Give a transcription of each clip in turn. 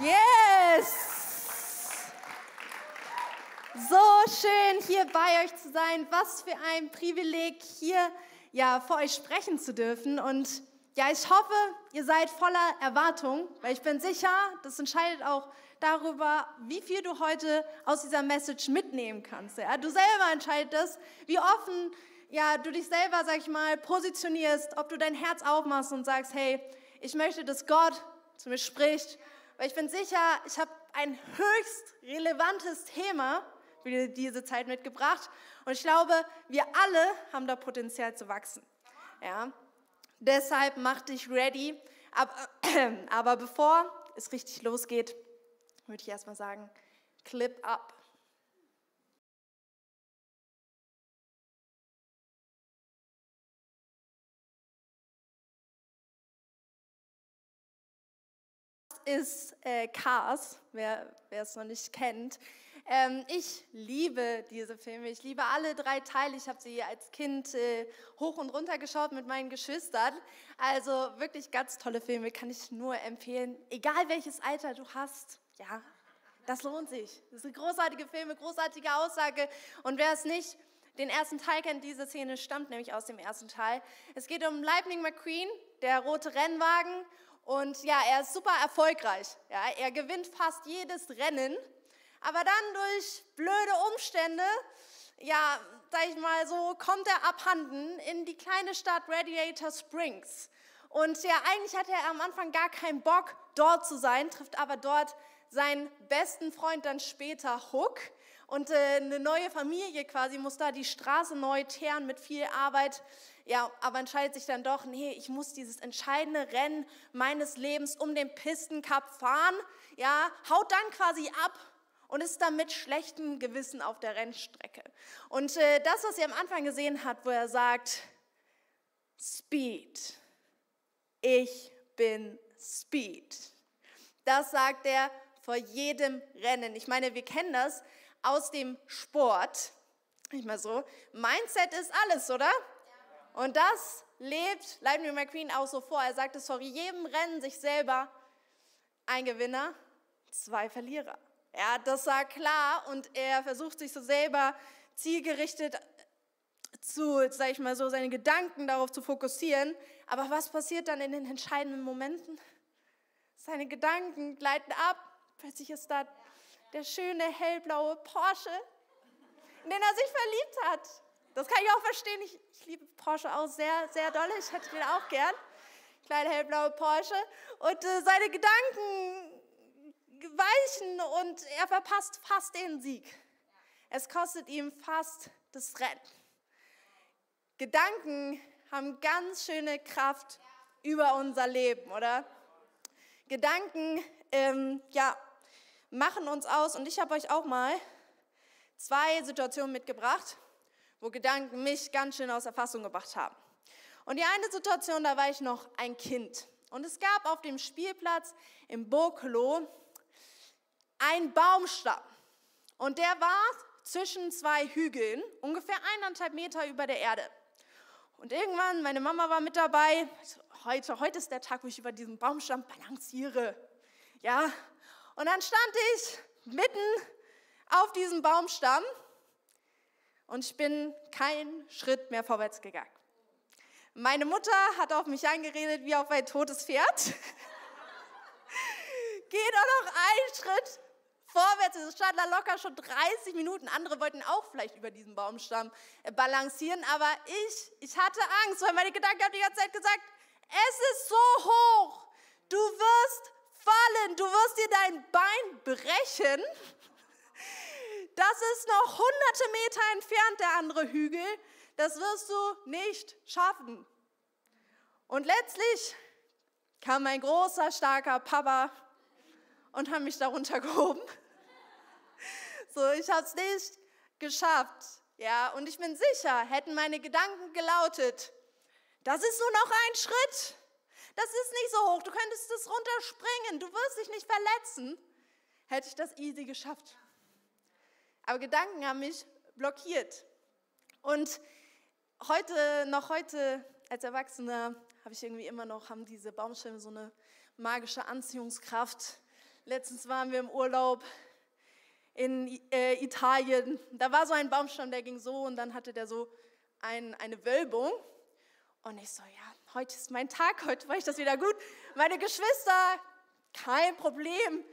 Yes! So schön hier bei euch zu sein. Was für ein Privileg hier ja vor euch sprechen zu dürfen und ja, ich hoffe, ihr seid voller Erwartung, weil ich bin sicher, das entscheidet auch darüber, wie viel du heute aus dieser Message mitnehmen kannst. Ja? Du selber entscheidest, wie offen ja, du dich selber, sag ich mal, positionierst, ob du dein Herz aufmachst und sagst, hey, ich möchte, dass Gott zu mir spricht, weil ich bin sicher, ich habe ein höchst relevantes Thema für diese Zeit mitgebracht und ich glaube, wir alle haben da Potenzial zu wachsen. Ja? Deshalb mach dich ready. Aber, aber bevor es richtig losgeht, würde ich erstmal sagen, Clip up. Ist äh, Cars, wer, es noch nicht kennt. Ähm, ich liebe diese Filme. Ich liebe alle drei Teile. Ich habe sie als Kind äh, hoch und runter geschaut mit meinen Geschwistern. Also wirklich ganz tolle Filme, kann ich nur empfehlen. Egal welches Alter du hast, ja, das lohnt sich. Das sind großartige Filme, großartige Aussage. Und wer es nicht den ersten Teil kennt, diese Szene stammt nämlich aus dem ersten Teil. Es geht um Lightning McQueen, der rote Rennwagen. Und ja, er ist super erfolgreich. Ja, er gewinnt fast jedes Rennen. Aber dann durch blöde Umstände, ja, sag ich mal so, kommt er abhanden in die kleine Stadt Radiator Springs. Und ja, eigentlich hatte er am Anfang gar keinen Bock, dort zu sein, trifft aber dort seinen besten Freund dann später Hook. Und äh, eine neue Familie quasi muss da die Straße neu teeren mit viel Arbeit. Ja, aber entscheidet sich dann doch, nee, ich muss dieses entscheidende Rennen meines Lebens um den Pistencup fahren. Ja, haut dann quasi ab und ist dann mit schlechtem Gewissen auf der Rennstrecke. Und äh, das, was ihr am Anfang gesehen habt, wo er sagt, Speed, ich bin Speed. Das sagt er vor jedem Rennen. Ich meine, wir kennen das aus dem Sport. Nicht mal so. Mindset ist alles, oder? Und das lebt Lightning McQueen auch so vor. Er sagt es vor jedem Rennen sich selber ein Gewinner, zwei Verlierer. Ja, das sagt klar und er versucht sich so selber zielgerichtet zu, sag ich mal so, seine Gedanken darauf zu fokussieren. Aber was passiert dann in den entscheidenden Momenten? Seine Gedanken gleiten ab. Plötzlich ist da der schöne hellblaue Porsche, in den er sich verliebt hat. Das kann ich auch verstehen. Ich, ich liebe Porsche auch sehr, sehr doll. Ich hätte den auch gern. Kleine hellblaue Porsche. Und äh, seine Gedanken weichen und er verpasst fast den Sieg. Es kostet ihm fast das Rennen. Gedanken haben ganz schöne Kraft über unser Leben, oder? Gedanken, ähm, ja, machen uns aus. Und ich habe euch auch mal zwei Situationen mitgebracht, wo Gedanken mich ganz schön aus der Fassung gebracht haben. Und die eine Situation, da war ich noch ein Kind. Und es gab auf dem Spielplatz im Burgklo ein Baumstamm. Und der war zwischen zwei Hügeln, ungefähr eineinhalb Meter über der Erde. Und irgendwann, meine Mama war mit dabei, heute, heute ist der Tag, wo ich über diesen Baumstamm balanciere. Ja, und dann stand ich mitten auf diesem Baumstamm und ich bin keinen Schritt mehr vorwärts gegangen. Meine Mutter hat auf mich angeredet wie auf ein totes Pferd. Geh doch noch einen Schritt vorwärts. Es stand da locker schon 30 Minuten. Andere wollten auch vielleicht über diesen Baumstamm äh, balancieren, aber ich, ich hatte Angst, weil meine Gedanken haben die ganze Zeit gesagt, es ist so hoch. Du wirst fallen, du wirst dir dein Bein brechen. Das ist noch hunderte Meter entfernt, der andere Hügel. Das wirst du nicht schaffen. Und letztlich kam mein großer, starker Papa und hat mich darunter gehoben. So, ich habe es nicht geschafft. Ja, und ich bin sicher, hätten meine Gedanken gelautet, das ist nur noch ein Schritt. Das ist nicht so hoch, du könntest es runterspringen, du wirst dich nicht verletzen. Hätte ich das easy geschafft. Aber Gedanken haben mich blockiert. Und heute, noch heute als Erwachsener, habe ich irgendwie immer noch, haben diese Baumstämme so eine magische Anziehungskraft Letztens waren wir im Urlaub in äh, Italien. Da war so ein Baumstamm, der ging so und dann hatte der so ein, eine Wölbung. Und ich so, ja, heute ist mein Tag, heute war ich das wieder gut. Meine Geschwister, kein Problem,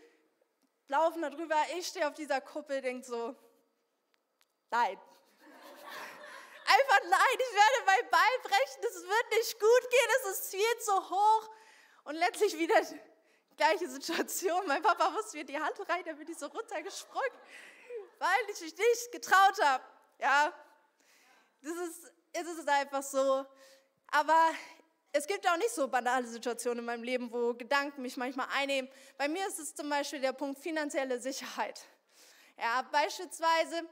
laufen da drüber. Ich stehe auf dieser Kuppel, denke so, nein. Einfach nein, ich werde mein Bein brechen, es wird nicht gut gehen, es ist viel zu hoch. Und letztlich wieder gleiche Situation. Mein Papa musste mir die Hand rein, da bin ich so runtergesprungen, weil ich mich nicht getraut habe. Ja, das ist, es einfach so. Aber es gibt auch nicht so banale Situationen in meinem Leben, wo Gedanken mich manchmal einnehmen. Bei mir ist es zum Beispiel der Punkt finanzielle Sicherheit. Ja, beispielsweise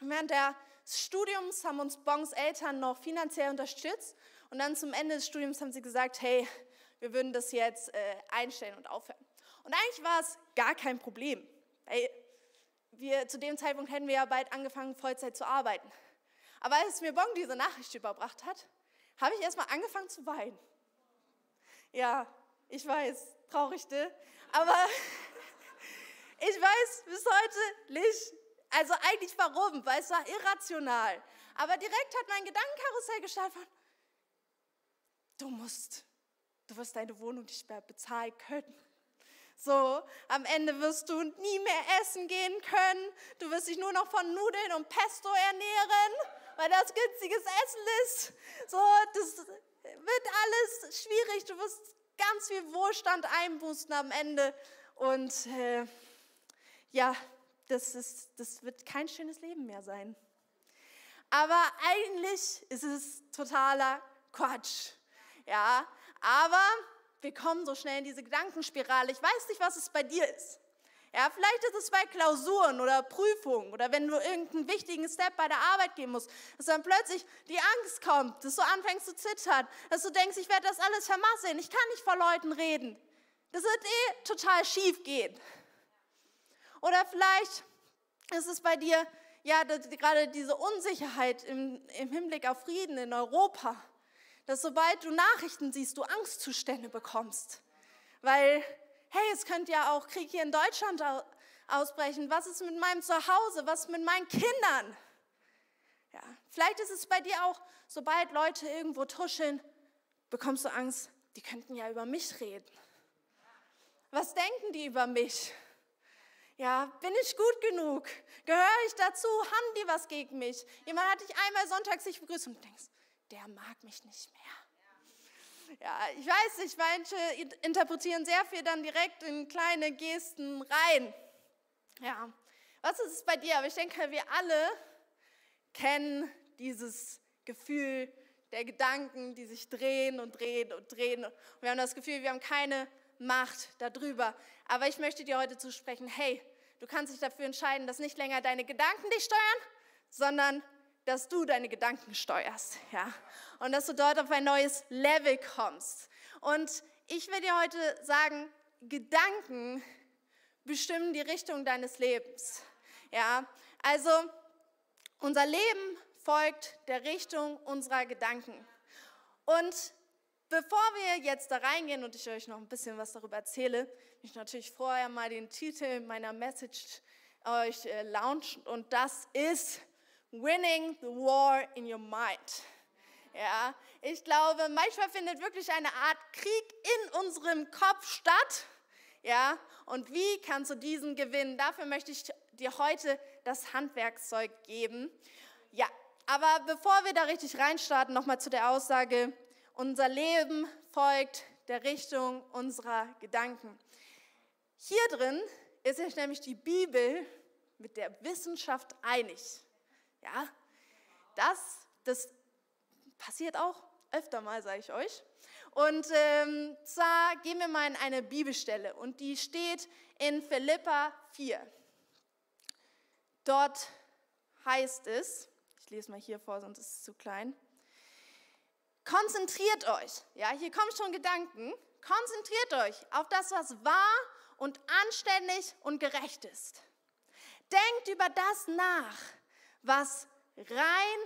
während des Studiums haben uns Bongs Eltern noch finanziell unterstützt und dann zum Ende des Studiums haben sie gesagt, hey, wir würden das jetzt äh, einstellen und aufhören. Und eigentlich war es gar kein Problem, weil wir zu dem Zeitpunkt hätten wir ja bald angefangen, Vollzeit zu arbeiten. Aber als mir Bong diese Nachricht überbracht hat, habe ich erstmal angefangen zu weinen. Ja, ich weiß, traurig, ne? Aber ich weiß bis heute nicht, also eigentlich warum, weil es war irrational. Aber direkt hat mein Gedankenkarussell gestartet du musst Du wirst deine Wohnung nicht mehr bezahlen können. So, am Ende wirst du nie mehr essen gehen können. Du wirst dich nur noch von Nudeln und Pesto ernähren, weil das günstiges Essen ist. So, das wird alles schwierig. Du wirst ganz viel Wohlstand einbußen am Ende. Und äh, ja, das, ist, das wird kein schönes Leben mehr sein. Aber eigentlich ist es totaler Quatsch. Ja, aber wir kommen so schnell in diese Gedankenspirale. Ich weiß nicht, was es bei dir ist. Ja, vielleicht ist es bei Klausuren oder Prüfungen oder wenn du irgendeinen wichtigen Step bei der Arbeit gehen musst, dass dann plötzlich die Angst kommt, dass du anfängst zu zittern, dass du denkst, ich werde das alles vermasseln, ich kann nicht vor Leuten reden. Das wird eh total schief gehen. Oder vielleicht ist es bei dir, ja, gerade diese Unsicherheit im, im Hinblick auf Frieden in Europa dass sobald du Nachrichten siehst, du Angstzustände bekommst. Weil, hey, es könnte ja auch Krieg hier in Deutschland ausbrechen. Was ist mit meinem Zuhause? Was mit meinen Kindern? Ja, vielleicht ist es bei dir auch, sobald Leute irgendwo tuscheln, bekommst du Angst, die könnten ja über mich reden. Was denken die über mich? Ja, bin ich gut genug? Gehöre ich dazu? Haben die was gegen mich? Jemand hat dich einmal sonntags sich begrüßt und du denkst, der mag mich nicht mehr. Ja, ich weiß nicht, manche interpretieren sehr viel dann direkt in kleine Gesten rein. Ja, was ist es bei dir? Aber ich denke, wir alle kennen dieses Gefühl der Gedanken, die sich drehen und drehen und drehen. Und wir haben das Gefühl, wir haben keine Macht darüber. Aber ich möchte dir heute zusprechen, hey, du kannst dich dafür entscheiden, dass nicht länger deine Gedanken dich steuern, sondern dass du deine Gedanken steuerst, ja, und dass du dort auf ein neues Level kommst. Und ich will dir heute sagen, Gedanken bestimmen die Richtung deines Lebens, ja. Also unser Leben folgt der Richtung unserer Gedanken. Und bevor wir jetzt da reingehen und ich euch noch ein bisschen was darüber erzähle, ich natürlich vorher mal den Titel meiner Message euch äh, launchen und das ist Winning the War in Your Mind. Ja, ich glaube, manchmal findet wirklich eine Art Krieg in unserem Kopf statt. Ja, und wie kannst du diesen gewinnen? Dafür möchte ich dir heute das Handwerkszeug geben. Ja, aber bevor wir da richtig reinstarten, nochmal zu der Aussage, unser Leben folgt der Richtung unserer Gedanken. Hier drin ist sich nämlich die Bibel mit der Wissenschaft einig. Ja, das, das passiert auch öfter mal, sage ich euch. Und ähm, zwar gehen wir mal in eine Bibelstelle und die steht in Philippa 4. Dort heißt es, ich lese mal hier vor, sonst ist es zu klein. Konzentriert euch, ja, hier kommen schon Gedanken. Konzentriert euch auf das, was wahr und anständig und gerecht ist. Denkt über das nach, was rein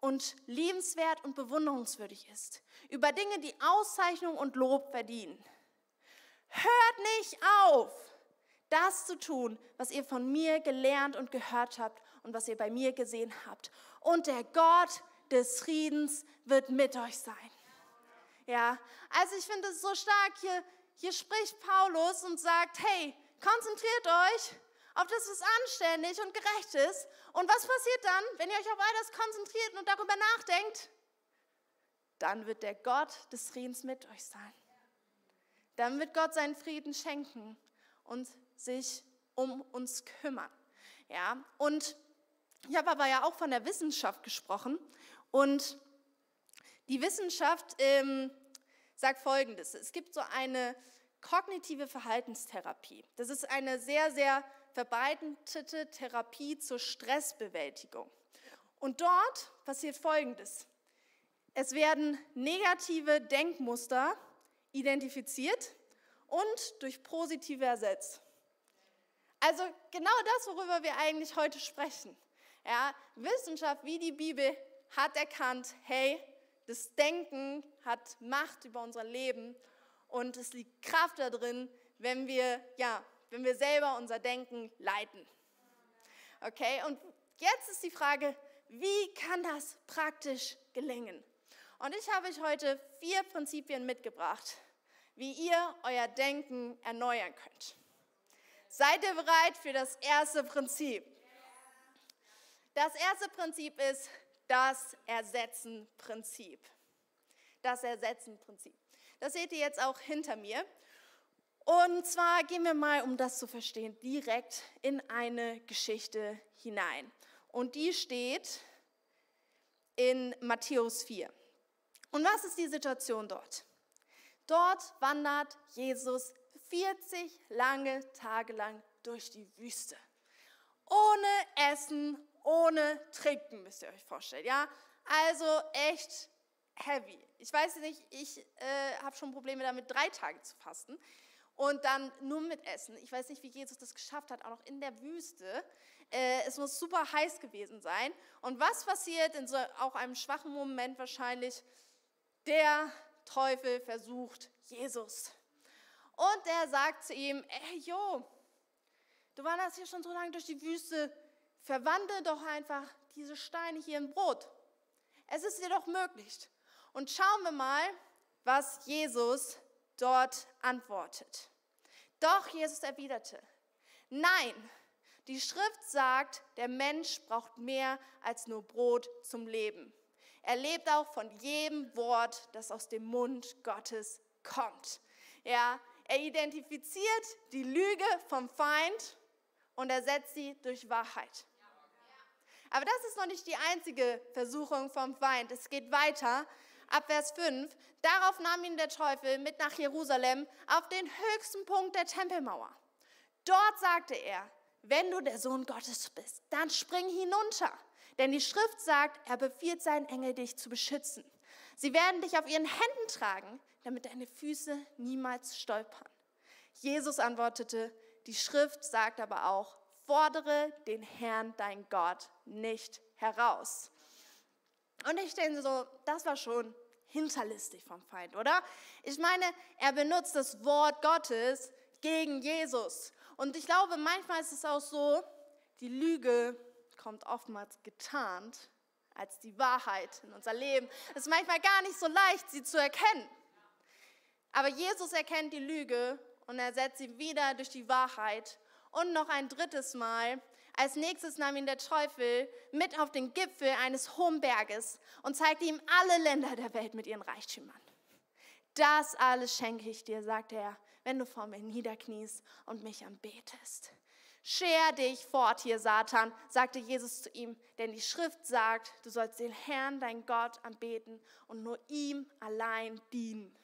und liebenswert und bewunderungswürdig ist, über Dinge, die Auszeichnung und Lob verdienen. Hört nicht auf, das zu tun, was ihr von mir gelernt und gehört habt und was ihr bei mir gesehen habt. Und der Gott des Friedens wird mit euch sein. Ja, also ich finde es so stark, hier, hier spricht Paulus und sagt, hey, konzentriert euch auf das, was anständig und gerecht ist. Und was passiert dann, wenn ihr euch auf all das konzentriert und darüber nachdenkt? Dann wird der Gott des Friedens mit euch sein. Dann wird Gott seinen Frieden schenken und sich um uns kümmern. Ja, und ich habe aber ja auch von der Wissenschaft gesprochen und die Wissenschaft ähm, sagt Folgendes. Es gibt so eine kognitive Verhaltenstherapie. Das ist eine sehr, sehr verbreitete Therapie zur Stressbewältigung. Und dort passiert Folgendes. Es werden negative Denkmuster identifiziert und durch positive ersetzt. Also genau das, worüber wir eigentlich heute sprechen. Ja, Wissenschaft wie die Bibel hat erkannt, hey, das Denken hat Macht über unser Leben und es liegt Kraft darin, wenn wir, ja, wenn wir selber unser Denken leiten. Okay, und jetzt ist die Frage, wie kann das praktisch gelingen? Und ich habe euch heute vier Prinzipien mitgebracht, wie ihr euer Denken erneuern könnt. Seid ihr bereit für das erste Prinzip? Das erste Prinzip ist das Ersetzen-Prinzip. Das Ersetzen-Prinzip. Das seht ihr jetzt auch hinter mir. Und zwar gehen wir mal, um das zu verstehen, direkt in eine Geschichte hinein. Und die steht in Matthäus 4. Und was ist die Situation dort? Dort wandert Jesus 40 lange Tage lang durch die Wüste. Ohne Essen, ohne Trinken, müsst ihr euch vorstellen. Ja? Also echt heavy. Ich weiß nicht, ich äh, habe schon Probleme damit, drei Tage zu fasten und dann nur mit Essen. Ich weiß nicht, wie Jesus das geschafft hat, auch noch in der Wüste. Äh, es muss super heiß gewesen sein. Und was passiert in so auch einem schwachen Moment wahrscheinlich? Der Teufel versucht Jesus. Und er sagt zu ihm, ey, jo, du wanderst hier schon so lange durch die Wüste, verwandle doch einfach diese Steine hier in Brot. Es ist dir doch möglich. Und schauen wir mal, was Jesus dort antwortet. Doch Jesus erwiderte, nein, die Schrift sagt, der Mensch braucht mehr als nur Brot zum Leben. Er lebt auch von jedem Wort, das aus dem Mund Gottes kommt. Ja, er identifiziert die Lüge vom Feind und ersetzt sie durch Wahrheit. Aber das ist noch nicht die einzige Versuchung vom Feind. Es geht weiter. Ab Vers 5. Darauf nahm ihn der Teufel mit nach Jerusalem auf den höchsten Punkt der Tempelmauer. Dort sagte er, wenn du der Sohn Gottes bist, dann spring hinunter. Denn die Schrift sagt, er befiehlt seinen Engel, dich zu beschützen. Sie werden dich auf ihren Händen tragen, damit deine Füße niemals stolpern. Jesus antwortete, die Schrift sagt aber auch, fordere den Herrn, dein Gott, nicht heraus. Und ich denke so, das war schon hinterlistig vom Feind, oder? Ich meine, er benutzt das Wort Gottes gegen Jesus. Und ich glaube, manchmal ist es auch so, die Lüge kommt oftmals getarnt als die Wahrheit in unser Leben. Es ist manchmal gar nicht so leicht, sie zu erkennen. Aber Jesus erkennt die Lüge und ersetzt sie wieder durch die Wahrheit. Und noch ein drittes Mal. Als nächstes nahm ihn der Teufel mit auf den Gipfel eines hohen Berges und zeigte ihm alle Länder der Welt mit ihren Reichtümern. Das alles schenke ich dir, sagte er, wenn du vor mir niederkniest und mich anbetest. Scher dich fort hier, Satan, sagte Jesus zu ihm, denn die Schrift sagt, du sollst den Herrn, dein Gott, anbeten und nur ihm allein dienen.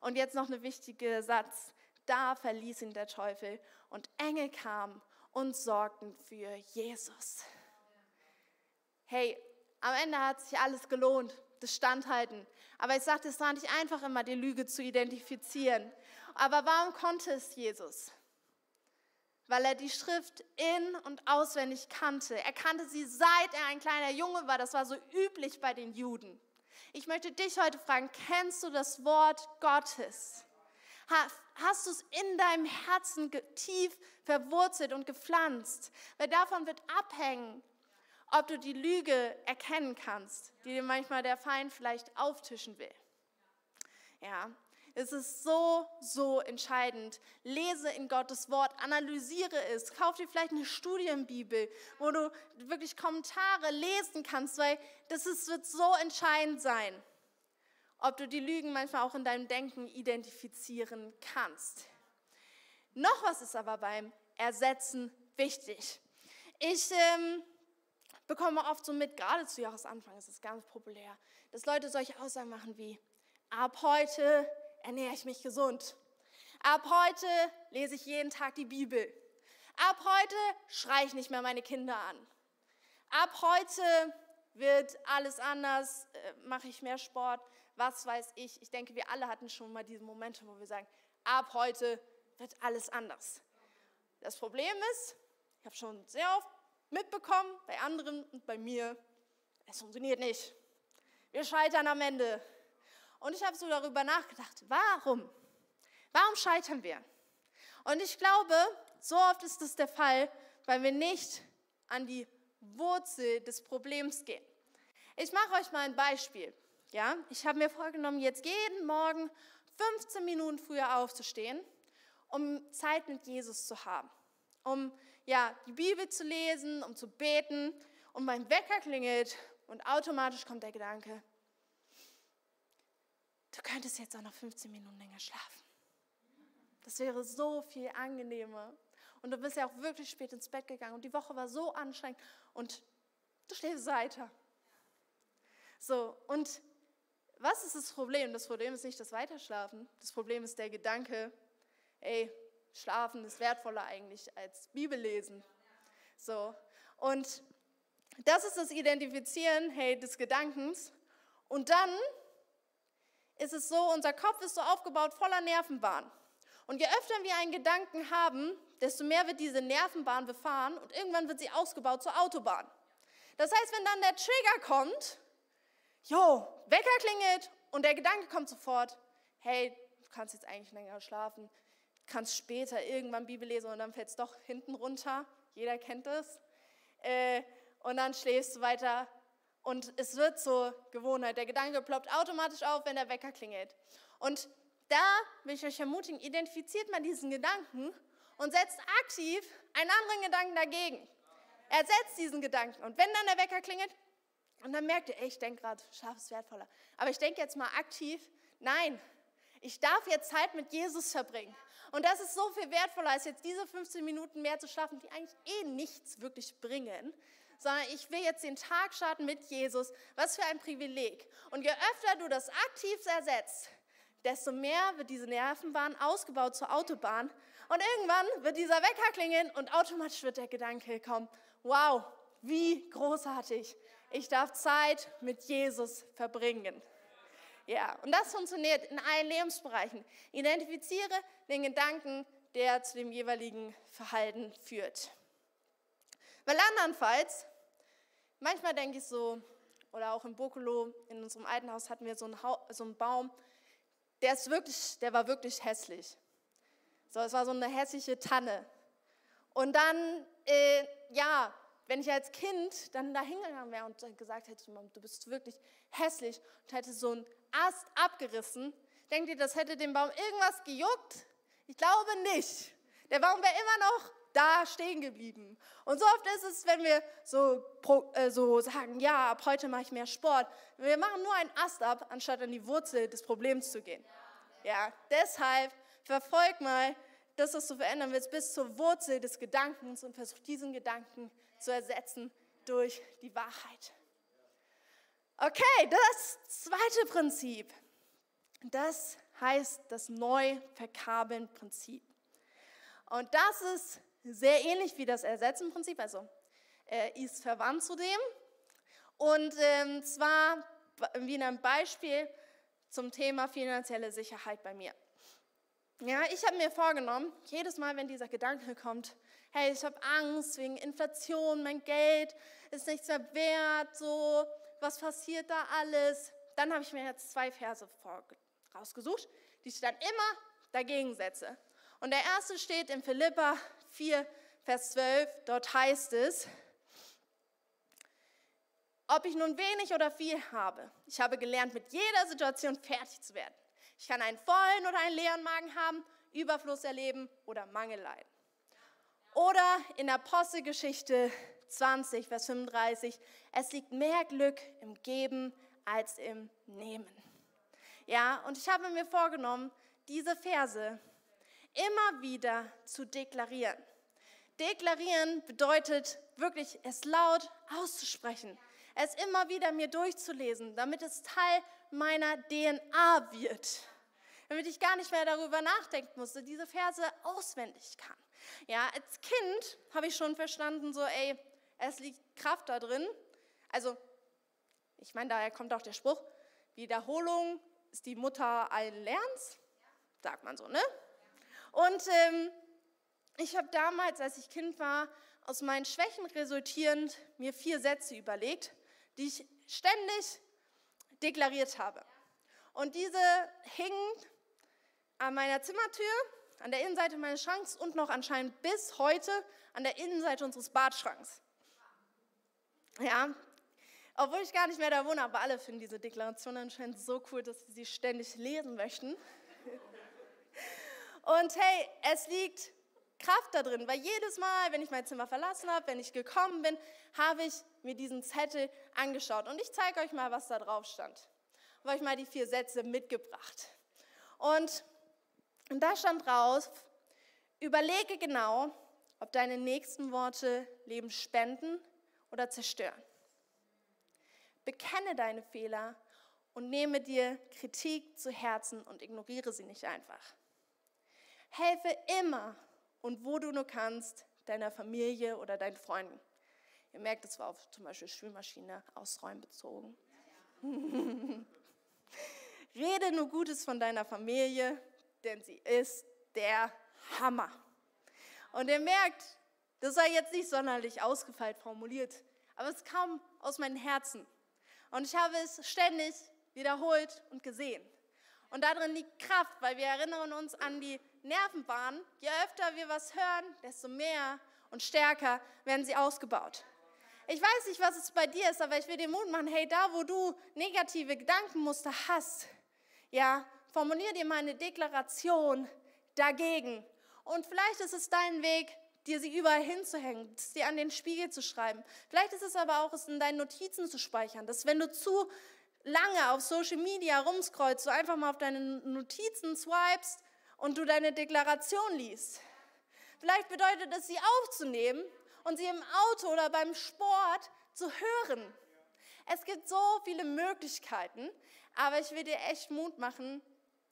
Und jetzt noch ein wichtiger Satz. Da verließ ihn der Teufel und Engel kamen und sorgten für Jesus. Hey, am Ende hat sich alles gelohnt, das Standhalten. Aber ich sagte, es war nicht einfach immer, die Lüge zu identifizieren. Aber warum konnte es Jesus? weil er die Schrift in und auswendig kannte. Er kannte sie seit er ein kleiner Junge war. Das war so üblich bei den Juden. Ich möchte dich heute fragen, kennst du das Wort Gottes? Hast du es in deinem Herzen tief verwurzelt und gepflanzt? Weil davon wird abhängen, ob du die Lüge erkennen kannst, die dir manchmal der Feind vielleicht auftischen will. Ja, es ist so, so entscheidend. Lese in Gottes Wort, analysiere es, kauf dir vielleicht eine Studienbibel, wo du wirklich Kommentare lesen kannst, weil das ist, wird so entscheidend sein, ob du die Lügen manchmal auch in deinem Denken identifizieren kannst. Noch was ist aber beim Ersetzen wichtig. Ich ähm, bekomme oft so mit, gerade zu Jahresanfang ist es ganz populär, dass Leute solche Aussagen machen wie, ab heute ernähre ich mich gesund. Ab heute lese ich jeden Tag die Bibel. Ab heute schreie ich nicht mehr meine Kinder an. Ab heute wird alles anders, äh, mache ich mehr Sport, was weiß ich. Ich denke, wir alle hatten schon mal diese Momente, wo wir sagen, ab heute wird alles anders. Das Problem ist, ich habe schon sehr oft mitbekommen, bei anderen und bei mir, es funktioniert nicht. Wir scheitern am Ende. Und ich habe so darüber nachgedacht, warum? Warum scheitern wir? Und ich glaube, so oft ist das der Fall, weil wir nicht an die Wurzel des Problems gehen. Ich mache euch mal ein Beispiel. Ja, ich habe mir vorgenommen, jetzt jeden Morgen 15 Minuten früher aufzustehen, um Zeit mit Jesus zu haben, um ja die Bibel zu lesen, um zu beten. Und mein Wecker klingelt und automatisch kommt der Gedanke: du könntest jetzt auch noch 15 Minuten länger schlafen. Das wäre so viel angenehmer. Und du bist ja auch wirklich spät ins Bett gegangen und die Woche war so anstrengend und du schläfst weiter. So, und was ist das Problem? Das Problem ist nicht das Weiterschlafen. Das Problem ist der Gedanke, ey, Schlafen ist wertvoller eigentlich als Bibellesen. So, und das ist das Identifizieren, hey, des Gedankens. Und dann ist es so, unser Kopf ist so aufgebaut voller Nervenbahn. Und je öfter wir einen Gedanken haben, desto mehr wird diese Nervenbahn befahren und irgendwann wird sie ausgebaut zur Autobahn. Das heißt, wenn dann der Trigger kommt, jo, Wecker klingelt und der Gedanke kommt sofort, hey, du kannst jetzt eigentlich länger schlafen, kannst später irgendwann Bibel lesen und dann fällt es doch hinten runter. Jeder kennt das. Äh, und dann schläfst du weiter und es wird zur Gewohnheit. Der Gedanke ploppt automatisch auf, wenn der Wecker klingelt. Und da will ich euch ermutigen, identifiziert mal diesen Gedanken und setzt aktiv einen anderen Gedanken dagegen. Ersetzt diesen Gedanken. Und wenn dann der Wecker klingelt, und dann merkt ihr, ich denke gerade, Schlaf ist wertvoller. Aber ich denke jetzt mal aktiv, nein, ich darf jetzt Zeit mit Jesus verbringen. Und das ist so viel wertvoller, als jetzt diese 15 Minuten mehr zu schlafen, die eigentlich eh nichts wirklich bringen, sondern ich will jetzt den Tag starten mit Jesus. Was für ein Privileg. Und je öfter du das aktiv ersetzt, desto mehr wird diese Nervenbahn ausgebaut zur Autobahn. Und irgendwann wird dieser Wecker klingeln und automatisch wird der Gedanke kommen, wow, wie großartig. Ich darf Zeit mit Jesus verbringen. Ja, und das funktioniert in allen Lebensbereichen. Identifiziere den Gedanken, der zu dem jeweiligen Verhalten führt. Weil andernfalls, manchmal denke ich so, oder auch in Bokolo, in unserem alten Haus hatten wir so einen, so einen Baum, der, ist wirklich, der war wirklich hässlich. So, es war so eine hässliche Tanne. Und dann, äh, ja, wenn ich als Kind dann da hingegangen wäre und gesagt hätte, du bist wirklich hässlich und hätte so einen Ast abgerissen, denkt ihr, das hätte dem Baum irgendwas gejuckt? Ich glaube nicht. Der Baum wäre immer noch da stehen geblieben. Und so oft ist es, wenn wir so, äh, so sagen, ja, ab heute mache ich mehr Sport. Wir machen nur einen Ast ab, anstatt an die Wurzel des Problems zu gehen. Ja, deshalb verfolg mal das, was du verändern willst, bis zur Wurzel des Gedankens und versuch diesen Gedanken zu ersetzen durch die Wahrheit. Okay, das zweite Prinzip, das heißt das Neuverkabeln-Prinzip. Und das ist sehr ähnlich wie das Ersetzen-Prinzip, also äh, ist verwandt zu dem. Und ähm, zwar wie in einem Beispiel zum Thema finanzielle Sicherheit bei mir. Ja, ich habe mir vorgenommen, jedes Mal, wenn dieser Gedanke kommt, hey, ich habe Angst wegen Inflation, mein Geld ist nichts mehr wert, so, was passiert da alles? Dann habe ich mir jetzt zwei Verse rausgesucht, die ich dann immer Dagegensätze. Und der erste steht in Philippa 4, Vers 12. Dort heißt es, ob ich nun wenig oder viel habe, ich habe gelernt, mit jeder Situation fertig zu werden. Ich kann einen vollen oder einen leeren Magen haben, Überfluss erleben oder Mangel leiden. Oder in der Apostelgeschichte 20, Vers 35, es liegt mehr Glück im Geben als im Nehmen. Ja, und ich habe mir vorgenommen, diese Verse immer wieder zu deklarieren. Deklarieren bedeutet wirklich, es laut auszusprechen, es immer wieder mir durchzulesen, damit es Teil meiner DNA wird. Damit ich gar nicht mehr darüber nachdenken musste, diese Verse auswendig kann. Ja, als Kind habe ich schon verstanden, so, ey, es liegt Kraft da drin. Also, ich meine, daher kommt auch der Spruch, Wiederholung ist die Mutter allen Lernens, sagt man so, ne? Und ähm, ich habe damals, als ich Kind war, aus meinen Schwächen resultierend mir vier Sätze überlegt, die ich ständig deklariert habe. Und diese hingen an meiner Zimmertür, an der Innenseite meines Schranks und noch anscheinend bis heute an der Innenseite unseres Badschranks. Ja, obwohl ich gar nicht mehr da wohne, aber alle finden diese Deklaration anscheinend so cool, dass sie sie ständig lesen möchten. Und hey, es liegt Kraft da drin, weil jedes Mal, wenn ich mein Zimmer verlassen habe, wenn ich gekommen bin, habe ich mir diesen Zettel angeschaut. Und ich zeige euch mal, was da drauf stand. Ich habe euch mal die vier Sätze mitgebracht. Und, und da stand drauf, überlege genau, ob deine nächsten Worte Leben spenden oder zerstören. Bekenne deine Fehler und nehme dir Kritik zu Herzen und ignoriere sie nicht einfach. Helfe immer und wo du nur kannst, deiner Familie oder deinen Freunden. Ihr merkt, es war auf zum Beispiel Spülmaschine ausräumen bezogen. Rede nur Gutes von deiner Familie, denn sie ist der Hammer. Und ihr merkt, das sei jetzt nicht sonderlich ausgefeilt formuliert, aber es kam aus meinem Herzen. Und ich habe es ständig wiederholt und gesehen. Und darin liegt Kraft, weil wir erinnern uns an die Nervenbahn. Je öfter wir was hören, desto mehr und stärker werden sie ausgebaut. Ich weiß nicht, was es bei dir ist, aber ich will dir Mut machen, hey, da wo du negative Gedankenmuster hast, ja, formulier dir mal eine Deklaration dagegen. Und vielleicht ist es dein Weg, dir sie überall hinzuhängen, sie an den Spiegel zu schreiben. Vielleicht ist es aber auch, es in deinen Notizen zu speichern, dass wenn du zu lange auf Social Media rumscrollst, du einfach mal auf deine Notizen swipest und du deine Deklaration liest. Vielleicht bedeutet es, sie aufzunehmen und sie im Auto oder beim Sport zu hören. Es gibt so viele Möglichkeiten, aber ich will dir echt Mut machen,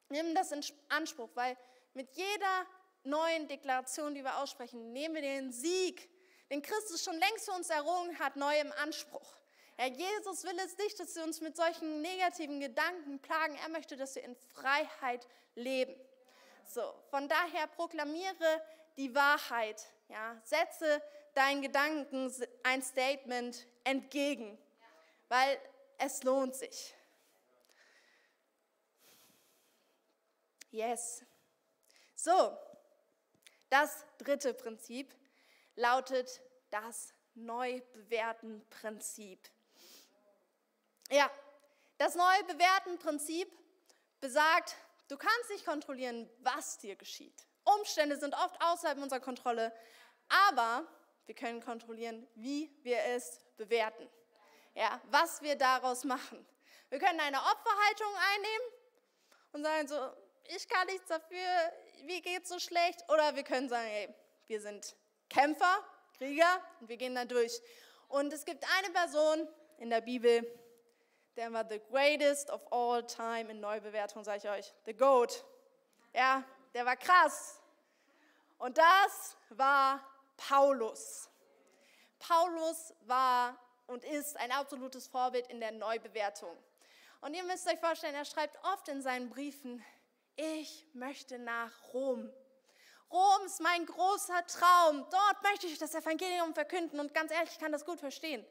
nimm das in Anspruch, weil mit jeder neuen Deklaration, die wir aussprechen, nehmen wir den Sieg, den Christus schon längst für uns errungen hat, neu im Anspruch. Ja, Jesus will es nicht, dass wir uns mit solchen negativen Gedanken plagen. Er möchte, dass wir in Freiheit leben. So, von daher proklamiere die Wahrheit. Ja, setze deinen Gedanken ein Statement entgegen, weil es lohnt sich. Yes. So, das dritte Prinzip lautet das Neubewerten-Prinzip. Ja, das Neubewerten-Prinzip besagt, du kannst nicht kontrollieren, was dir geschieht. Umstände sind oft außerhalb unserer Kontrolle, aber wir können kontrollieren, wie wir es bewerten. Ja, was wir daraus machen. Wir können eine Opferhaltung einnehmen und sagen so, ich kann nichts dafür, wie geht's so schlecht? Oder wir können sagen, hey, wir sind Kämpfer, Krieger und wir gehen da durch. Und es gibt eine Person in der Bibel, der war the greatest of all time in Neubewertung, sage ich euch, the GOAT. Ja, der war krass. Und das war Paulus. Paulus war und ist ein absolutes Vorbild in der Neubewertung. Und ihr müsst euch vorstellen, er schreibt oft in seinen Briefen, ich möchte nach Rom. Rom ist mein großer Traum. Dort möchte ich das Evangelium verkünden. Und ganz ehrlich, ich kann das gut verstehen.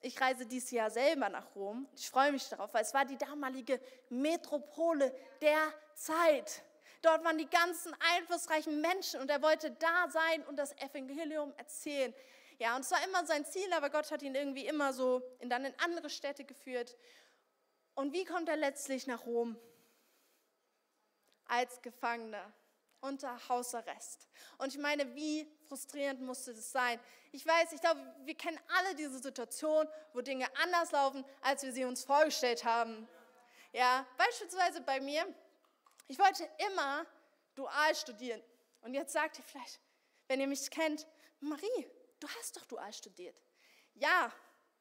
Ich reise dieses Jahr selber nach Rom. Ich freue mich darauf, weil es war die damalige Metropole der Zeit. Dort waren die ganzen einflussreichen Menschen und er wollte da sein und das Evangelium erzählen. Ja, und es war immer sein Ziel, aber Gott hat ihn irgendwie immer so in dann in andere Städte geführt. Und wie kommt er letztlich nach Rom? Als Gefangener unter Hausarrest. Und ich meine, wie frustrierend musste das sein? Ich weiß, ich glaube, wir kennen alle diese Situation, wo Dinge anders laufen, als wir sie uns vorgestellt haben. Ja, beispielsweise bei mir, ich wollte immer dual studieren. Und jetzt sagt ihr vielleicht, wenn ihr mich kennt, Marie, du hast doch dual studiert. Ja,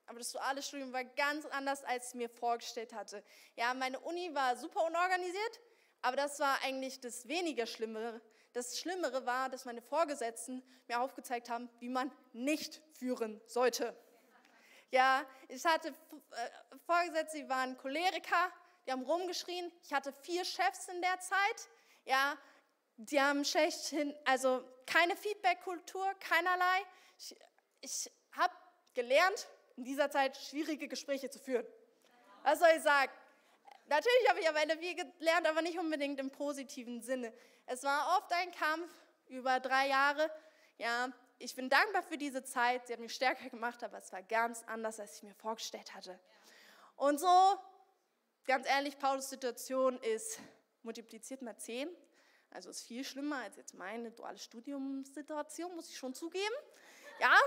aber das duale Studium war ganz anders, als ich mir vorgestellt hatte. Ja, meine Uni war super unorganisiert, aber das war eigentlich das weniger Schlimmere. Das Schlimmere war, dass meine Vorgesetzten mir aufgezeigt haben, wie man nicht führen sollte. Ja, ich hatte äh, Vorgesetzte, die waren Choleriker, die haben rumgeschrien. Ich hatte vier Chefs in der Zeit. Ja, die haben schlechthin, also keine Feedback-Kultur, keinerlei. Ich, ich habe gelernt, in dieser Zeit schwierige Gespräche zu führen. Was soll ich sagen? Natürlich habe ich am Ende viel gelernt, aber nicht unbedingt im positiven Sinne. Es war oft ein Kampf über drei Jahre. Ja, ich bin dankbar für diese Zeit. Sie hat mich stärker gemacht, aber es war ganz anders, als ich mir vorgestellt hatte. Und so, ganz ehrlich, Paulus Situation ist multipliziert mal zehn. Also ist viel schlimmer als jetzt meine duale Studiumssituation, muss ich schon zugeben. Ja,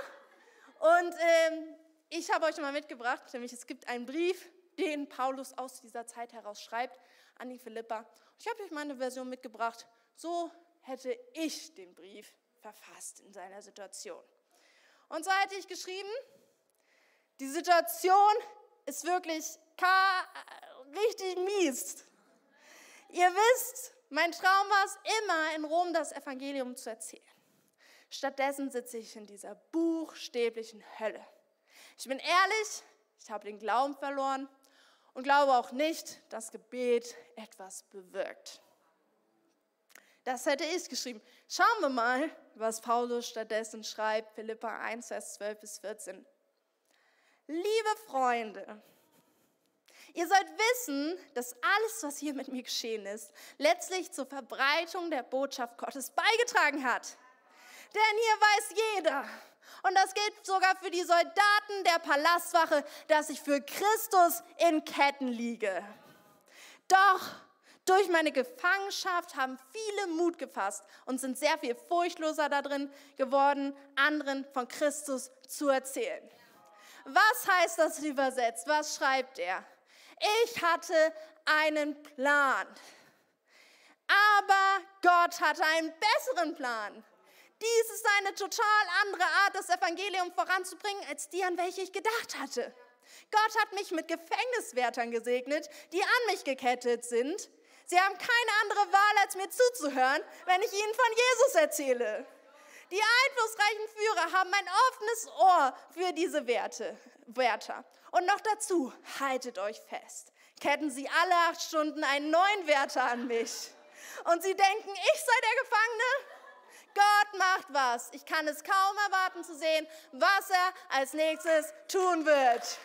und ähm, ich habe euch mal mitgebracht, nämlich es gibt einen Brief, den Paulus aus dieser Zeit heraus schreibt an die Philippa. Ich habe euch meine Version mitgebracht. So hätte ich den Brief verfasst in seiner Situation. Und so hätte ich geschrieben, die Situation ist wirklich richtig mies. Ihr wisst, mein Traum war es immer, in Rom das Evangelium zu erzählen. Stattdessen sitze ich in dieser buchstäblichen Hölle. Ich bin ehrlich, ich habe den Glauben verloren und glaube auch nicht, dass Gebet etwas bewirkt. Das hätte ich geschrieben. Schauen wir mal, was Paulus stattdessen schreibt, Philippa 1, Vers 12 bis 14. Liebe Freunde, ihr sollt wissen, dass alles, was hier mit mir geschehen ist, letztlich zur Verbreitung der Botschaft Gottes beigetragen hat. Denn hier weiß jeder, und das gilt sogar für die Soldaten der Palastwache, dass ich für Christus in Ketten liege. Doch durch meine Gefangenschaft haben viele Mut gefasst und sind sehr viel furchtloser darin geworden, anderen von Christus zu erzählen. Was heißt das übersetzt? Was schreibt er? Ich hatte einen Plan. Aber Gott hatte einen besseren Plan. Dies ist eine total andere Art, das Evangelium voranzubringen, als die, an welche ich gedacht hatte. Gott hat mich mit Gefängniswärtern gesegnet, die an mich gekettet sind. Sie haben keine andere Wahl, als mir zuzuhören, wenn ich ihnen von Jesus erzähle. Die einflussreichen Führer haben ein offenes Ohr für diese Werte, Wärter. Und noch dazu, haltet euch fest, ketten sie alle acht Stunden einen neuen Wärter an mich. Und sie denken, ich sei der Gefangene? Gott macht was. Ich kann es kaum erwarten zu sehen, was er als nächstes tun wird.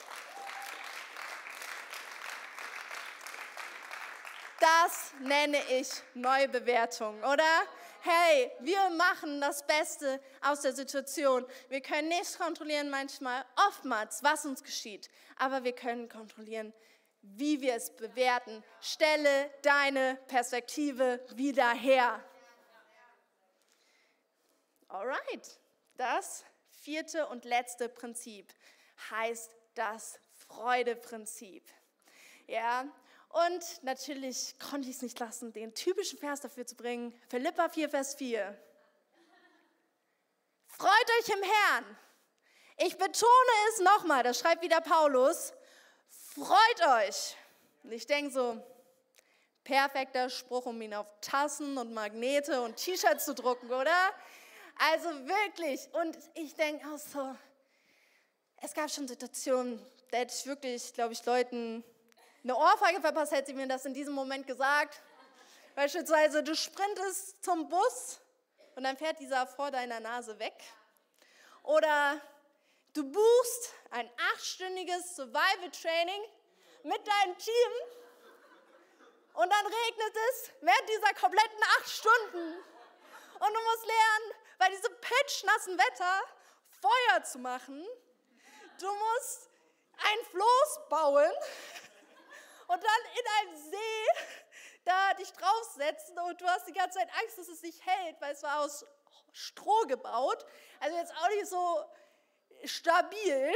Das nenne ich Neubewertung, oder? Hey, wir machen das Beste aus der Situation. Wir können nicht kontrollieren manchmal, oftmals, was uns geschieht, aber wir können kontrollieren, wie wir es bewerten. Stelle deine Perspektive wieder her. Alright, das vierte und letzte Prinzip heißt das Freudeprinzip. Ja, und natürlich konnte ich es nicht lassen, den typischen Vers dafür zu bringen. Philippa 4, Vers 4. Freut euch im Herrn. Ich betone es nochmal, das schreibt wieder Paulus. Freut euch. Und ich denke so, perfekter Spruch, um ihn auf Tassen und Magnete und T-Shirts zu drucken, oder? Also wirklich. Und ich denke auch so, es gab schon Situationen, da hätte ich wirklich, glaube ich, Leuten eine Ohrfeige verpasst, hätte sie mir das in diesem Moment gesagt. Beispielsweise, du sprintest zum Bus und dann fährt dieser vor deiner Nase weg. Oder du buchst ein achtstündiges Survival Training mit deinem Team Und dann regnet es während dieser kompletten acht Stunden. Und du musst lernen, bei diesem pitchnassen Wetter Feuer zu machen. Du musst ein Floß bauen und dann in einem See da dich draufsetzen und du hast die ganze Zeit Angst, dass es nicht hält, weil es war aus Stroh gebaut. Also jetzt auch nicht so stabil.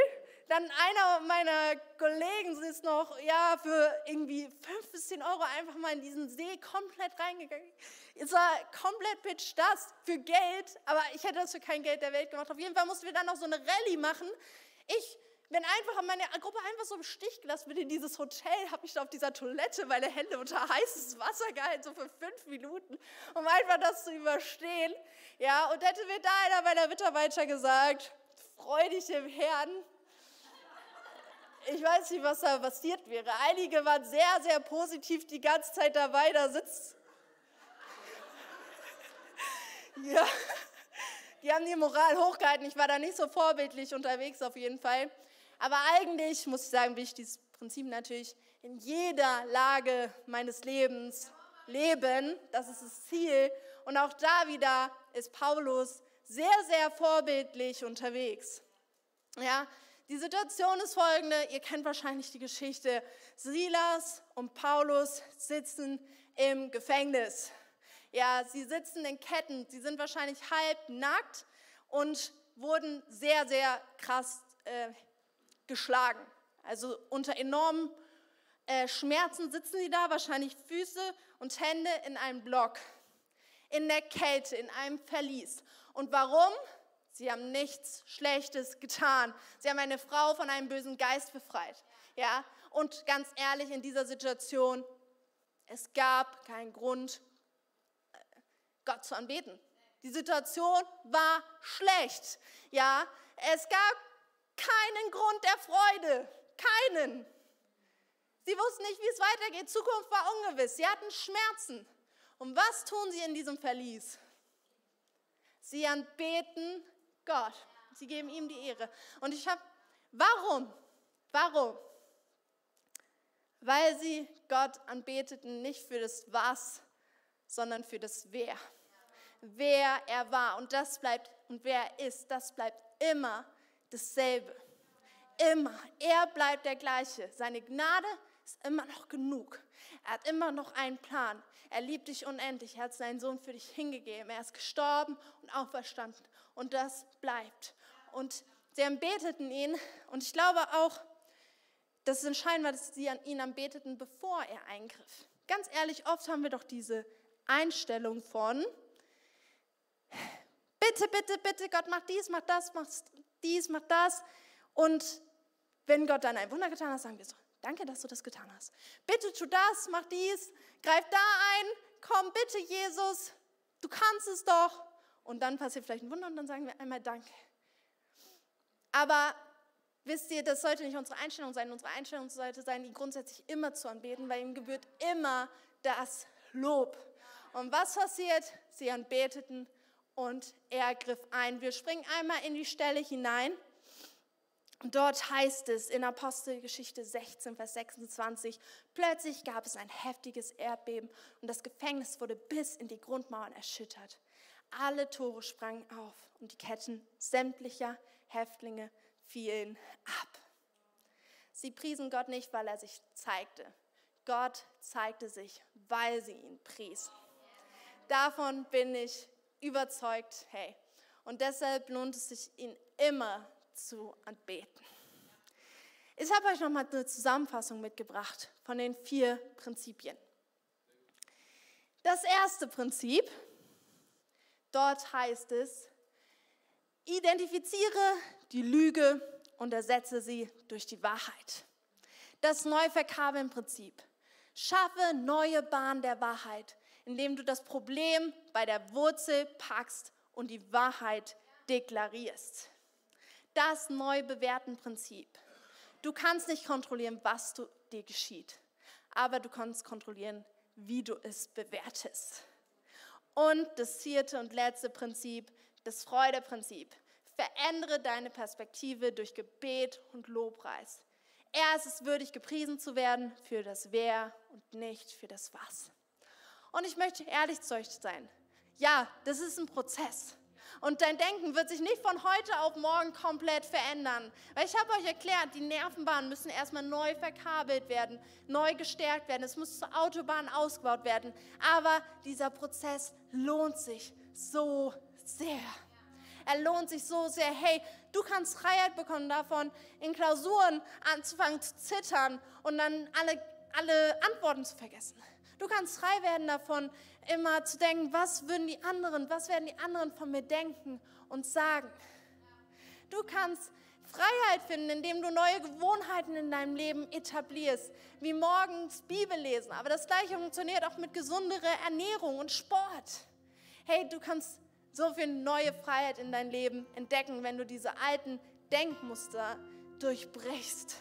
Dann einer meiner Kollegen ist noch ja, für irgendwie 5 bis 10 Euro einfach mal in diesen See komplett reingegangen. Es war komplett pitch das für Geld, aber ich hätte das für kein Geld der Welt gemacht. Auf jeden Fall mussten wir dann noch so eine Rallye machen. Ich bin einfach meine Gruppe einfach so im Stich gelassen, bin in dieses Hotel, habe mich da auf dieser Toilette meine Hände unter heißes Wasser gehalten, so für fünf Minuten, um einfach das zu überstehen. Ja, und hätte mir da einer meiner Mitarbeiter gesagt, freu dich im Herrn, ich weiß nicht, was da passiert wäre. Einige waren sehr, sehr positiv die ganze Zeit dabei, da sitzt. Ja, die haben die Moral hochgehalten. Ich war da nicht so vorbildlich unterwegs auf jeden Fall. Aber eigentlich muss ich sagen, will ich dieses Prinzip natürlich in jeder Lage meines Lebens leben. Das ist das Ziel. Und auch da wieder ist Paulus sehr, sehr vorbildlich unterwegs. Ja, die Situation ist folgende, ihr kennt wahrscheinlich die Geschichte. Silas und Paulus sitzen im Gefängnis. Ja, sie sitzen in Ketten, sie sind wahrscheinlich halb nackt und wurden sehr, sehr krass äh, geschlagen. Also unter enormen äh, Schmerzen sitzen sie da, wahrscheinlich Füße und Hände in einem Block, in der Kälte, in einem Verlies. Und warum? Sie haben nichts Schlechtes getan. Sie haben eine Frau von einem bösen Geist befreit. Ja? Und ganz ehrlich, in dieser Situation, es gab keinen Grund, äh, Gott zu anbeten. Die Situation war schlecht. Ja, es gab keinen Grund der Freude. Keinen. Sie wussten nicht, wie es weitergeht. Zukunft war ungewiss. Sie hatten Schmerzen. Und was tun sie in diesem Verlies? Sie anbeten Gott. Sie geben ihm die Ehre. Und ich habe, warum? Warum? Weil sie Gott anbeteten, nicht für das Was, sondern für das Wer. Wer er war. Und das bleibt, und wer er ist, das bleibt immer dasselbe. Immer. Er bleibt der gleiche. Seine Gnade ist immer noch genug. Er hat immer noch einen Plan. Er liebt dich unendlich. Er hat seinen Sohn für dich hingegeben. Er ist gestorben und auferstanden. Und das bleibt. Und sie anbeteten ihn. Und ich glaube auch, dass es entscheidend war, dass sie an ihn anbeteten, bevor er eingriff. Ganz ehrlich, oft haben wir doch diese Einstellung von, bitte, bitte, bitte, Gott, mach dies, mach das, mach dies, mach das. Und wenn Gott dann ein Wunder getan hat, sagen wir so, danke, dass du das getan hast. Bitte tu das, mach dies, greif da ein, komm bitte Jesus, du kannst es doch. Und dann passiert vielleicht ein Wunder und dann sagen wir einmal Danke. Aber wisst ihr, das sollte nicht unsere Einstellung sein. Unsere Einstellung sollte sein, ihn grundsätzlich immer zu anbeten, weil ihm gebührt immer das Lob. Und was passiert? Sie anbeteten und er griff ein. Wir springen einmal in die Stelle hinein. Dort heißt es in Apostelgeschichte 16, Vers 26, plötzlich gab es ein heftiges Erdbeben und das Gefängnis wurde bis in die Grundmauern erschüttert. Alle Tore sprangen auf und die Ketten sämtlicher Häftlinge fielen ab. Sie priesen Gott nicht, weil er sich zeigte. Gott zeigte sich, weil sie ihn priesen. Davon bin ich überzeugt, hey. Und deshalb lohnt es sich, ihn immer zu anbeten. Ich habe euch nochmal eine Zusammenfassung mitgebracht von den vier Prinzipien. Das erste Prinzip, dort heißt es, identifiziere die Lüge und ersetze sie durch die Wahrheit. Das Neuverkabeln-Prinzip. Schaffe neue Bahnen der Wahrheit, indem du das Problem bei der Wurzel packst und die Wahrheit deklarierst das neu bewerten Prinzip. Du kannst nicht kontrollieren, was du, dir geschieht, aber du kannst kontrollieren, wie du es bewertest. Und das vierte und letzte Prinzip, das Freudeprinzip. Verändere deine Perspektive durch Gebet und Lobpreis. Er ist es würdig, gepriesen zu werden für das Wer und nicht für das Was. Und ich möchte ehrlich zu euch sein. Ja, das ist ein Prozess. Und dein Denken wird sich nicht von heute auf morgen komplett verändern. Weil ich habe euch erklärt, die Nervenbahnen müssen erstmal neu verkabelt werden, neu gestärkt werden. Es muss zur Autobahn ausgebaut werden. Aber dieser Prozess lohnt sich so sehr. Er lohnt sich so sehr. Hey, du kannst Freiheit bekommen davon, in Klausuren anzufangen zu zittern und dann alle, alle Antworten zu vergessen. Du kannst frei werden davon, immer zu denken, was würden die anderen, was werden die anderen von mir denken und sagen. Du kannst Freiheit finden, indem du neue Gewohnheiten in deinem Leben etablierst, wie morgens Bibel lesen. Aber das gleiche funktioniert auch mit gesunderer Ernährung und Sport. Hey, du kannst so viel neue Freiheit in dein Leben entdecken, wenn du diese alten Denkmuster durchbrichst.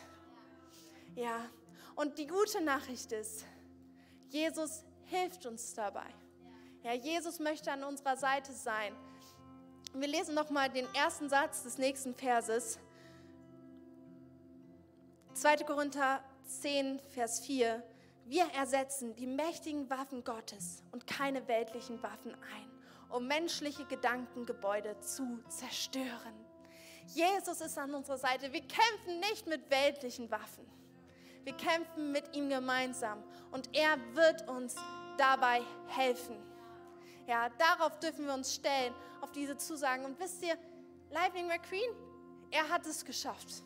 Ja, und die gute Nachricht ist, Jesus hilft uns dabei. Ja, Jesus möchte an unserer Seite sein. Wir lesen noch mal den ersten Satz des nächsten Verses. 2. Korinther 10, Vers 4. Wir ersetzen die mächtigen Waffen Gottes und keine weltlichen Waffen ein, um menschliche Gedankengebäude zu zerstören. Jesus ist an unserer Seite. Wir kämpfen nicht mit weltlichen Waffen. Wir kämpfen mit ihm gemeinsam und er wird uns dabei helfen. Ja, darauf dürfen wir uns stellen, auf diese Zusagen. Und wisst ihr, Lightning McQueen, er hat es geschafft.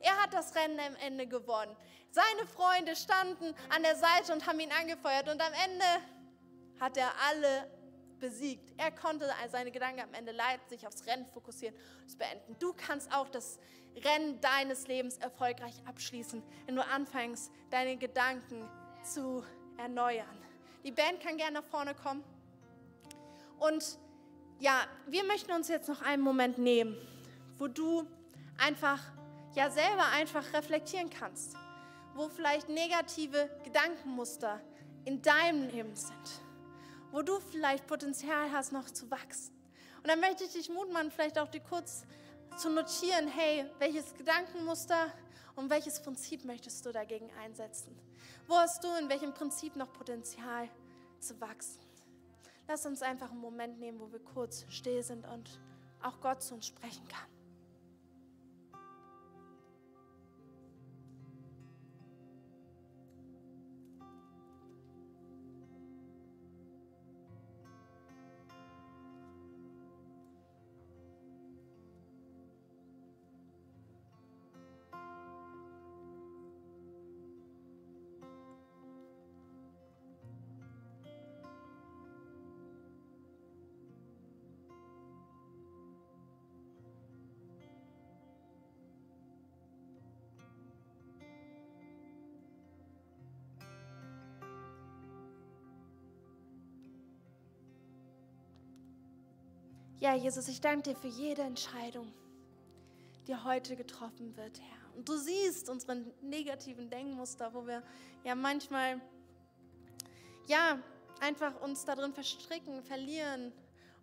Er hat das Rennen am Ende gewonnen. Seine Freunde standen an der Seite und haben ihn angefeuert. Und am Ende hat er alle besiegt. Er konnte seine Gedanken am Ende leiten, sich aufs Rennen fokussieren und es beenden. Du kannst auch das Rennen deines Lebens erfolgreich abschließen, wenn du anfängst, deine Gedanken zu erneuern. Die Band kann gerne nach vorne kommen. Und ja, wir möchten uns jetzt noch einen Moment nehmen, wo du einfach, ja, selber einfach reflektieren kannst, wo vielleicht negative Gedankenmuster in deinem Leben sind, wo du vielleicht Potenzial hast, noch zu wachsen. Und dann möchte ich dich Mut machen, vielleicht auch dir kurz zu notieren, hey, welches Gedankenmuster und welches Prinzip möchtest du dagegen einsetzen? Wo hast du in welchem Prinzip noch Potenzial zu wachsen? Lass uns einfach einen Moment nehmen, wo wir kurz still sind und auch Gott zu uns sprechen kann. Ja, Jesus, ich danke dir für jede Entscheidung, die heute getroffen wird, Herr. Und du siehst unsere negativen Denkmuster, wo wir ja manchmal, ja, einfach uns darin verstricken, verlieren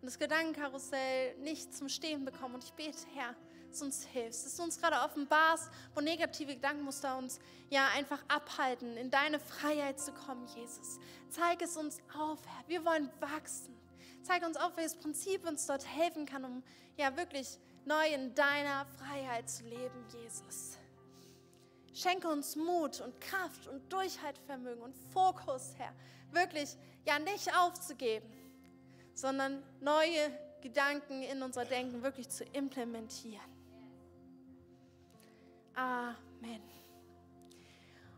und das Gedankenkarussell nicht zum Stehen bekommen. Und ich bete, Herr, dass du uns hilfst, dass du uns gerade offenbarst, wo negative Gedankenmuster uns ja einfach abhalten, in deine Freiheit zu kommen, Jesus. Zeig es uns auf, Herr. Wir wollen wachsen. Zeig uns auf, welches Prinzip uns dort helfen kann, um ja wirklich neu in deiner Freiheit zu leben, Jesus. Schenke uns Mut und Kraft und Durchhaltevermögen und Fokus, Herr. Wirklich, ja, nicht aufzugeben, sondern neue Gedanken in unser Denken wirklich zu implementieren. Amen.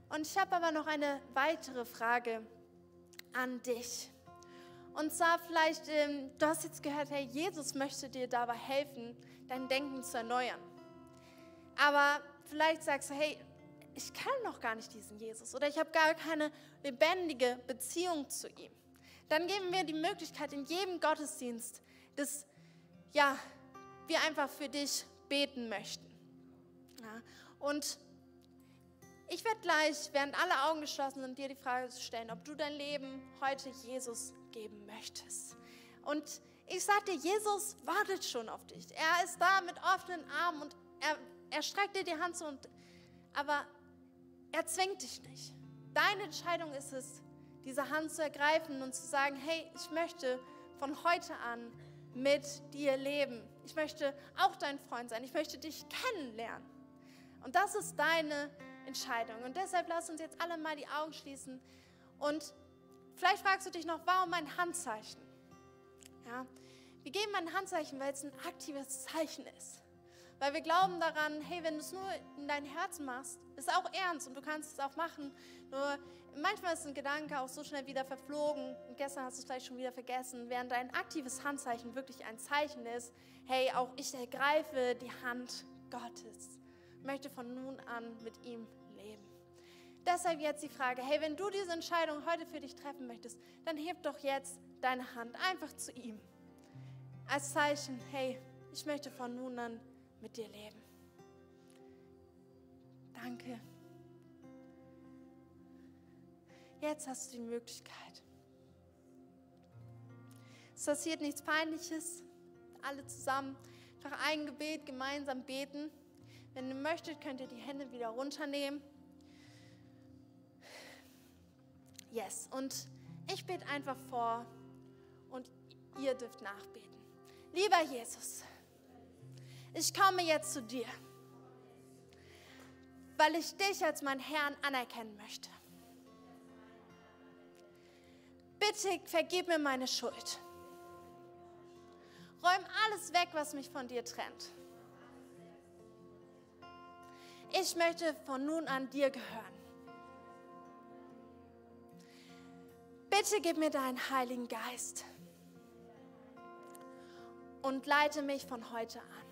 Und ich habe aber noch eine weitere Frage an dich. Und zwar vielleicht, ähm, du hast jetzt gehört, hey, Jesus möchte dir dabei helfen, dein Denken zu erneuern. Aber vielleicht sagst du, hey, ich kenne noch gar nicht diesen Jesus oder ich habe gar keine lebendige Beziehung zu ihm. Dann geben wir die Möglichkeit in jedem Gottesdienst, dass ja, wir einfach für dich beten möchten. Ja, und ich werde gleich, während alle Augen geschlossen sind, dir die Frage stellen, ob du dein Leben heute Jesus geben möchtest. Und ich sagte, Jesus wartet schon auf dich. Er ist da mit offenen Armen und er, er streckt dir die Hand zu. Und, aber er zwingt dich nicht. Deine Entscheidung ist es, diese Hand zu ergreifen und zu sagen, hey, ich möchte von heute an mit dir leben. Ich möchte auch dein Freund sein. Ich möchte dich kennenlernen. Und das ist deine Entscheidung. Und deshalb lass uns jetzt alle mal die Augen schließen. Und vielleicht fragst du dich noch, warum mein Handzeichen? Ja, wir geben ein Handzeichen, weil es ein aktives Zeichen ist. Weil wir glauben daran, hey, wenn du es nur in dein Herzen machst, ist auch ernst und du kannst es auch machen. Nur manchmal ist ein Gedanke auch so schnell wieder verflogen und gestern hast du es vielleicht schon wieder vergessen, während dein aktives Handzeichen wirklich ein Zeichen ist, hey, auch ich ergreife die Hand Gottes, möchte von nun an mit ihm. Deshalb jetzt die Frage, hey, wenn du diese Entscheidung heute für dich treffen möchtest, dann heb doch jetzt deine Hand einfach zu ihm. Als Zeichen, hey, ich möchte von nun an mit dir leben. Danke. Jetzt hast du die Möglichkeit. Es passiert nichts Peinliches. Alle zusammen einfach ein Gebet gemeinsam beten. Wenn ihr möchtet, könnt ihr die Hände wieder runternehmen. Yes, und ich bete einfach vor und ihr dürft nachbeten. Lieber Jesus, ich komme jetzt zu dir, weil ich dich als meinen Herrn anerkennen möchte. Bitte vergib mir meine Schuld. Räum alles weg, was mich von dir trennt. Ich möchte von nun an dir gehören. Bitte gib mir deinen Heiligen Geist und leite mich von heute an.